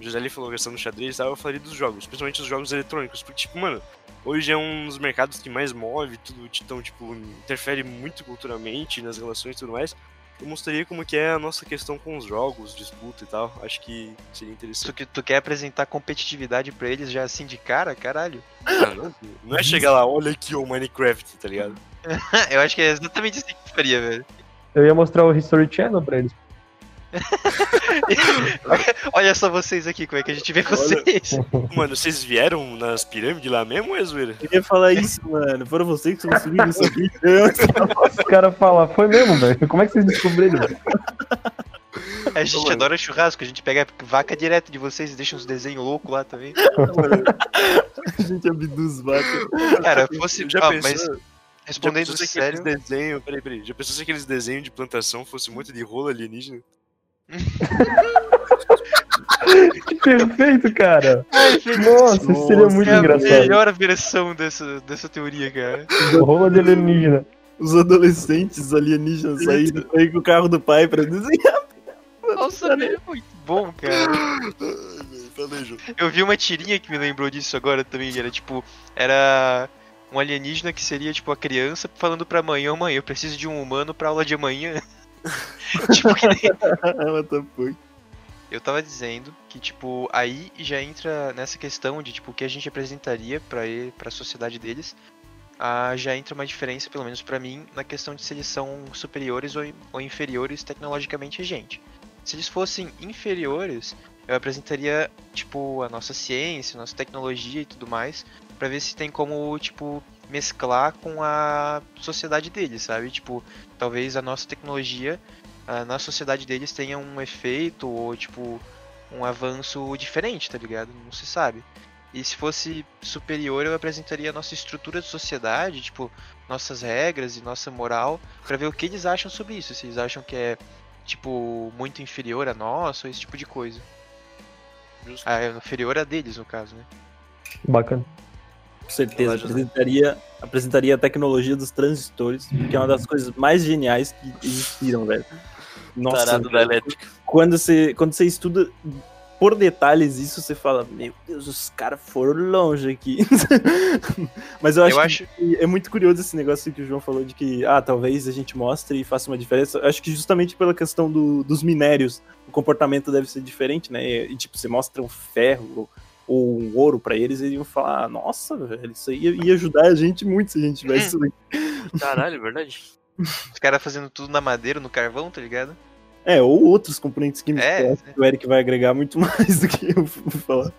O José ali falou questão do xadrez e tal, eu falaria dos jogos, principalmente os jogos eletrônicos. Porque, tipo, mano, hoje é um dos mercados que mais move, tudo, então, tipo, interfere muito culturalmente nas relações e tudo mais. Eu mostraria como que é a nossa questão com os jogos, disputa e tal. Acho que seria Tu, interessante. que- tu quer apresentar competitividade pra eles já assim de cara? Caralho. Não, não, não é chegar lá, olha aqui o Minecraft, tá ligado? Eu acho que é exatamente isso que tu faria, velho. Eu ia mostrar o History Channel pra eles. Olha só vocês aqui, como é que a gente vê vocês. Mano, vocês vieram nas pirâmides lá mesmo ou é zoeira? Eu ia falar isso, mano. Foram vocês que conseguiram isso aqui. Os caras falam, foi mesmo, velho. Como é que vocês descobriram? velho? A gente adora churrasco, a gente pega vaca direto de vocês e deixa uns desenhos loucos lá também. A gente abduz vaca. Cara, fosse. Já ah, pensou, mas já respondendo se sério. desenhos, peraí, peraí, já pensou se aqueles desenhos de plantação fosse muito de rolo alienígena? Que perfeito, cara. Nossa, isso seria muito é a engraçado. melhor versão dessa, dessa teoria, cara. O rolo de alienígena. Os adolescentes alienígenas saíram aí com o carro do pai pra desenhar. Nossa, é muito bom, cara. João. Eu vi uma tirinha que me lembrou disso agora também. Era tipo. Era um alienígena que seria tipo a criança falando pra mãe: Ô mãe, eu preciso de um humano pra aula de amanhã. tipo, que nem. Eu tava dizendo que, tipo, aí já entra nessa questão de, tipo, o que a gente apresentaria pra ele, pra sociedade deles. Ah, já entra uma diferença, pelo menos pra mim, na questão de se eles são superiores ou, ou inferiores tecnologicamente a gente. Se eles fossem inferiores, eu apresentaria, tipo, a nossa ciência, a nossa tecnologia e tudo mais, pra ver se tem como, tipo, mesclar com a sociedade deles, sabe? Tipo, talvez a nossa tecnologia ah, na sociedade deles tenha um efeito ou tipo um avanço diferente, tá ligado? Não se sabe. E se fosse superior, eu apresentaria a nossa estrutura de sociedade, tipo, nossas regras e nossa moral, pra ver o que eles acham sobre isso. Se eles acham que é, tipo, muito inferior a nós, ou esse tipo de coisa. Justo. Ah, é inferior a deles, no caso, né? Bacana. Com certeza. Já- Apresentaria, apresentaria a tecnologia dos transistores, que é uma das coisas mais geniais que existiram, velho. Nossa, Tarado da elétrica. quando você, quando você estuda por detalhes isso, você fala, meu Deus, os caras foram longe aqui. Mas eu acho, Eu acho. que é muito curioso esse negócio que o João falou de que, ah, talvez a gente mostre e faça uma diferença. Eu acho que justamente pela questão do- dos minérios, o comportamento deve ser diferente, né? E, tipo, você mostra um ferro ou, ou um ouro pra eles, eles iam falar, nossa, velho, isso aí ia, ajudar a gente muito se a gente tivesse isso aqui. Caralho, é verdade. Os caras fazendo tudo na madeira, no carvão, tá ligado? É, ou outros componentes químicos É, que eu acho que o Eric vai agregar muito mais do que eu vou falar.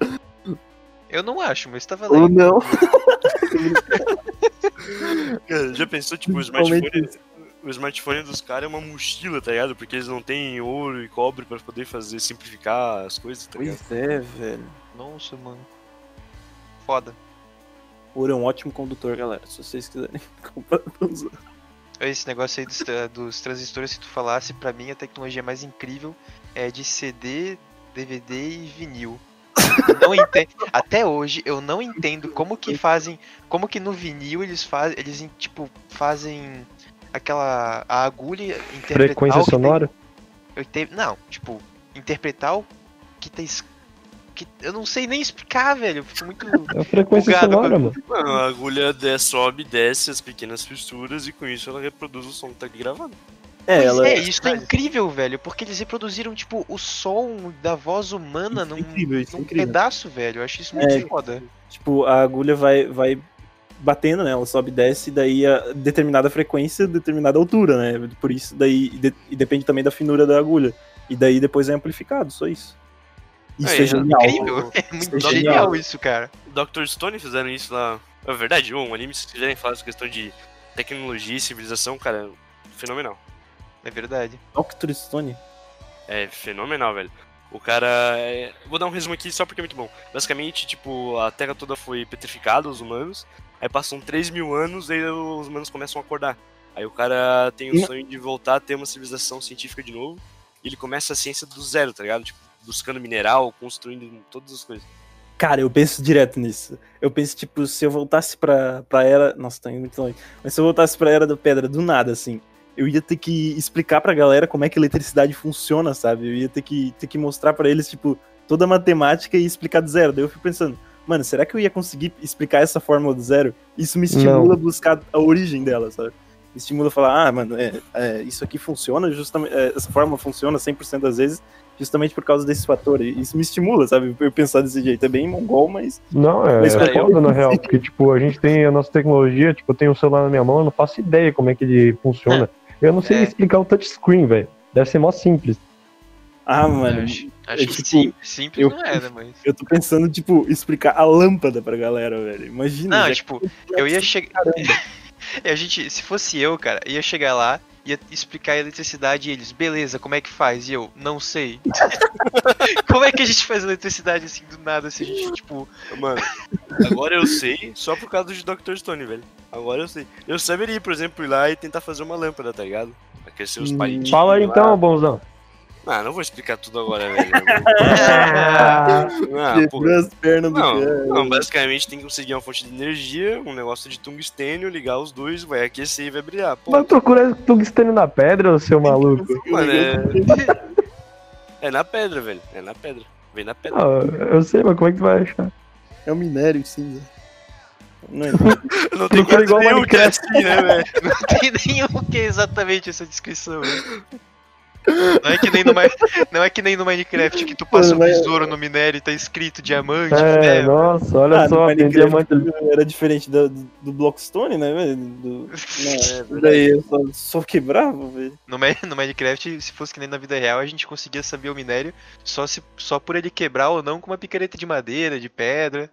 Eu não acho, mas tá Ou valendo. não. Cara, já pensou, tipo, o smartphone, o smartphone dos caras é uma mochila, tá ligado? Porque eles não têm ouro e cobre pra poder fazer, simplificar as coisas, tá ligado? Pois é, velho. Nossa, mano. Foda. Ouro é um ótimo condutor, galera. Se vocês quiserem comprar pra usar. Esse negócio aí dos, dos transistores, se tu falasse, pra mim a tecnologia mais incrível é de CD, DVD e vinil. Eu Não entendo. Até hoje eu não entendo como que fazem, como que no vinil eles fazem, eles tipo fazem aquela a agulha interpretar Frequência o que tem- sonora? eu te- não, tipo interpretar o que tá es- que eu não sei nem explicar, velho. Eu fico muito É a frequência Bugado, sonora, mano. mano. A agulha sobe, desce as pequenas fissuras e com isso ela reproduz o som que tá ali gravado. É, Pois ela é, isso é incrível, velho, porque eles reproduziram, tipo, o som da voz humana Isso é num, incrível, isso é num incrível. pedaço, velho. Eu acho isso muito É. foda. Tipo, a agulha vai, vai batendo, né? Ela sobe e desce, e daí a determinada frequência, determinada altura, né? Por isso, daí. E, de- e depende também da finura da agulha. E daí depois é amplificado, só isso. Isso É, é, é genial. Incrível. É muito é genial. genial. isso, cara. Dr. Stone fizeram isso lá. É verdade, um anime, se quiserem falar essa questão de tecnologia e civilização, cara, fenomenal. É verdade. Dr. Stone. É fenomenal, velho. O cara. é- Vou dar um resumo aqui só porque é muito bom. Basicamente, tipo, a Terra toda foi petrificada, os humanos. Aí passam 3 mil anos e os humanos começam a acordar. Aí o cara tem o sonho de voltar a ter uma civilização científica de novo. E ele começa a ciência do zero, tá ligado? Tipo, buscando mineral, construindo todas as coisas. Cara, eu penso direto nisso. Eu penso, tipo, se eu voltasse pra, pra era. Nossa, tá indo muito longe. Mas se eu voltasse pra era da pedra do nada, assim, eu ia ter que explicar pra galera como é que a eletricidade funciona, sabe? Eu ia ter que, ter que mostrar pra eles, tipo, toda a matemática e explicar do zero. Daí eu fico pensando, mano, será que eu ia conseguir explicar essa fórmula do zero? Isso me estimula a buscar a origem dela, sabe? Me estimula a falar, ah, mano, é, é, isso aqui funciona justamente. é, essa fórmula funciona 100% das vezes justamente por causa desse fator. E isso me estimula, sabe? Eu pensar desse jeito. É bem mongol, mas. Não, é, Mas, é foda na real, porque tipo, a gente tem a nossa tecnologia, tipo, eu tenho um celular na minha mão, eu não faço ideia como é que ele funciona. Eu não sei É. explicar o touchscreen, velho. Deve ser mó simples. Ah, mano. Acho acho é que tipo, sim, simples eu- não é, né, mas. Eu tô pensando, tipo, explicar a lâmpada pra galera, velho. Imagina. Não, tipo, eu ia chegar. a gente, se fosse eu, cara, ia chegar lá, ia explicar a eletricidade e eles, beleza, como é que faz? E eu, não sei. como é que a gente faz eletricidade assim do nada, se a gente, tipo. Mano, agora eu sei só por causa de Dr. Stone, velho. Agora eu sei. Eu saberia, por exemplo, ir lá e tentar fazer uma lâmpada, tá ligado? Aquecer os Hum, palitinhos. Fala aí lá. então, bonzão. Ah, não vou explicar tudo agora, velho. Ah, as pernas do Não, cara. não, basicamente tem que conseguir uma fonte de energia, um negócio de tungstênio, ligar os dois, vai aquecer e vai brilhar. Pô, vai procurar tungstênio na pedra, seu maluco? mano, é... é na pedra, velho. É na pedra. Vem na pedra. Ah, eu sei, mas como é que tu vai achar? É um minério, sim. Não é. não tem procura igual nenhum que é Minecraft. assim, né, velho? Não tem nenhum que é exatamente essa descrição. né? Não é, que nem no, não é que nem no Minecraft que tu passa um Mano, mas- besouro no minério e tá escrito diamante, É, né? nossa, olha Ah, só, tem diamante ali. Era diferente do, do, Blockstone, né, velho? Do... É, daí eu só, só quebrava, velho. No, no Minecraft, se fosse que nem na vida real, a gente conseguia saber o minério só, se, só por ele quebrar ou não com uma picareta de madeira, de pedra.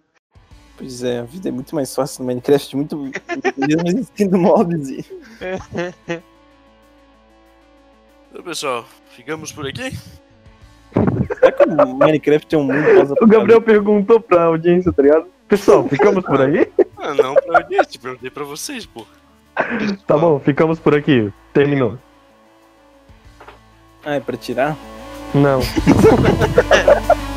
Pois é, a vida é muito mais fácil no Minecraft, muito. mesmo existindo mobs. E... Então, pessoal, ficamos por aqui? Será que o Minecraft é um mundo O Gabriel perguntou pra audiência, tá ligado? Pessoal, ficamos por aí? Ah, não pra audiência, perguntei pra vocês, pô. Tá bom, ficamos por aqui. Terminou. Ah, é pra tirar? Não.